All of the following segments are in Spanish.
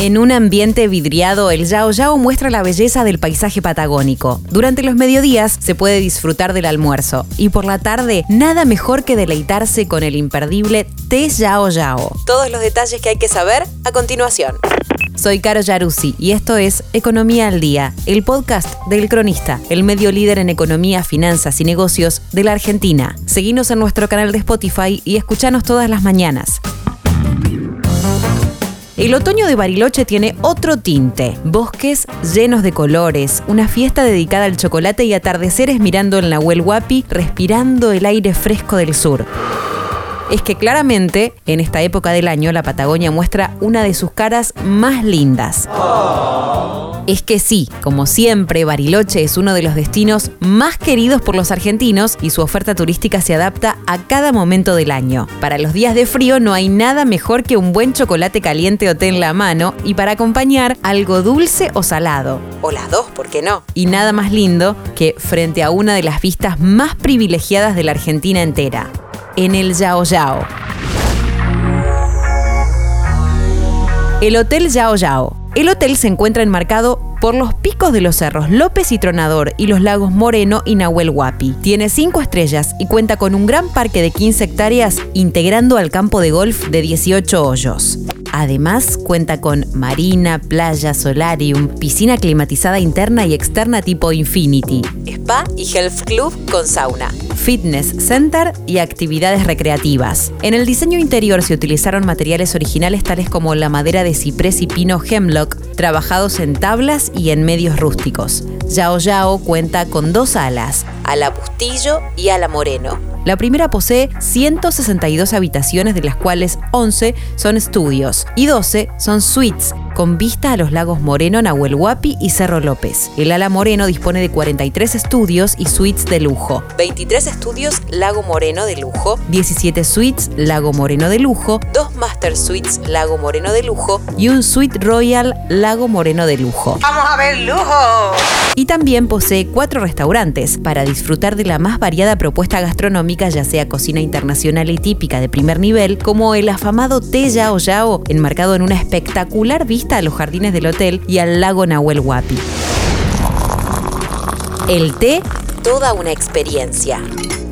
En un ambiente vidriado, el Yao Yao muestra la belleza del paisaje patagónico. Durante los mediodías se puede disfrutar del almuerzo y por la tarde nada mejor que deleitarse con el imperdible té Yao Yao. Todos los detalles que hay que saber a continuación. Soy Caro Yaruzzi y esto es Economía al Día, el podcast del Cronista, el medio líder en economía, finanzas y negocios de la Argentina. Seguinos en nuestro canal de Spotify y escuchanos todas las mañanas. El otoño de Bariloche tiene otro tinte. Bosques llenos de colores, una fiesta dedicada al chocolate y atardeceres mirando el Nahuel Huapi, respirando el aire fresco del sur es que claramente en esta época del año la Patagonia muestra una de sus caras más lindas. Es que sí, como siempre, Bariloche es uno de los destinos más queridos por los argentinos y su oferta turística se adapta a cada momento del año. Para los días de frío no hay nada mejor que un buen chocolate caliente o té en la mano y para acompañar algo dulce o salado. O las dos, ¿por qué no? Y nada más lindo que frente a una de las vistas más privilegiadas de la Argentina entera en el Yao Yao. El Hotel Yao Yao. El hotel se encuentra enmarcado por los picos de los cerros López y Tronador y los lagos Moreno y Nahuel Huapi. Tiene cinco estrellas y cuenta con un gran parque de 15 hectáreas integrando al campo de golf de 18 hoyos. Además, cuenta con marina, playa, solarium, piscina climatizada interna y externa tipo Infinity, spa y health club con sauna fitness center y actividades recreativas. En el diseño interior se utilizaron materiales originales tales como la madera de ciprés y pino hemlock, trabajados en tablas y en medios rústicos. Yao Yao cuenta con dos alas, ala Bustillo y ala Moreno. La primera posee 162 habitaciones, de las cuales 11 son estudios y 12 son suites, con vista a los lagos Moreno, Nahuel Huapi y Cerro López. El ala Moreno dispone de 43 estudios y suites de lujo. 23 estudios Lago Moreno de lujo, 17 suites Lago Moreno de lujo, 2 master suites Lago Moreno de lujo y un suite royal Lago Moreno de lujo. ¡Vamos a ver lujo! Y también posee cuatro restaurantes para disfrutar de la más variada propuesta gastronómica, ya sea cocina internacional y típica de primer nivel, como el afamado Té Yao Yao, enmarcado en una espectacular vista a los jardines del hotel y al lago Nahuel Huapi. El té, toda una experiencia.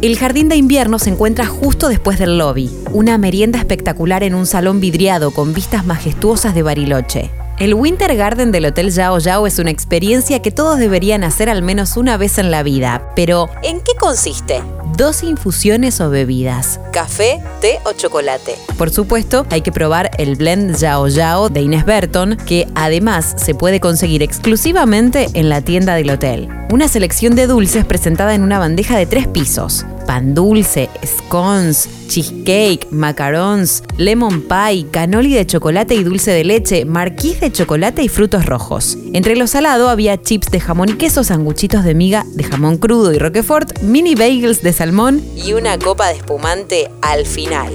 El jardín de invierno se encuentra justo después del lobby, una merienda espectacular en un salón vidriado con vistas majestuosas de Bariloche. El Winter Garden del Hotel Yao Yao es una experiencia que todos deberían hacer al menos una vez en la vida. Pero, ¿en qué consiste? Dos infusiones o bebidas. Café, té o chocolate. Por supuesto, hay que probar el blend Yao Yao de Inés Burton, que además se puede conseguir exclusivamente en la tienda del hotel. Una selección de dulces presentada en una bandeja de tres pisos pan dulce, scones, cheesecake, macarons, lemon pie, canoli de chocolate y dulce de leche, marquís de chocolate y frutos rojos. Entre lo salado había chips de jamón y queso, sanguchitos de miga de jamón crudo y roquefort, mini bagels de salmón y una copa de espumante al final.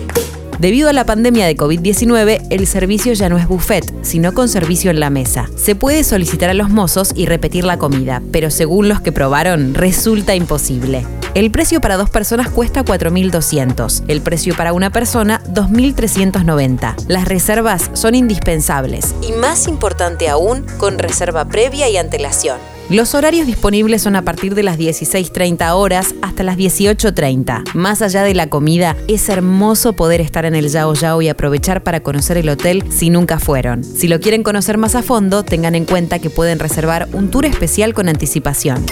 Debido a la pandemia de COVID-19, el servicio ya no es buffet, sino con servicio en la mesa. Se puede solicitar a los mozos y repetir la comida, pero según los que probaron, resulta imposible. El precio para dos personas cuesta 4.200, el precio para una persona 2.390. Las reservas son indispensables y más importante aún, con reserva previa y antelación. Los horarios disponibles son a partir de las 16.30 horas hasta las 18.30. Más allá de la comida, es hermoso poder estar en el Yao Yao y aprovechar para conocer el hotel si nunca fueron. Si lo quieren conocer más a fondo, tengan en cuenta que pueden reservar un tour especial con anticipación.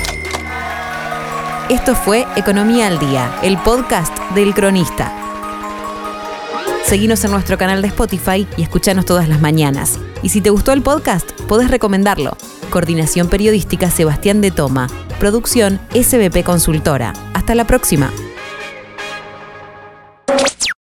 Esto fue Economía al Día, el podcast del cronista. Seguinos en nuestro canal de Spotify y escuchanos todas las mañanas. Y si te gustó el podcast, podés recomendarlo. Coordinación Periodística Sebastián de Toma. Producción SBP Consultora. Hasta la próxima.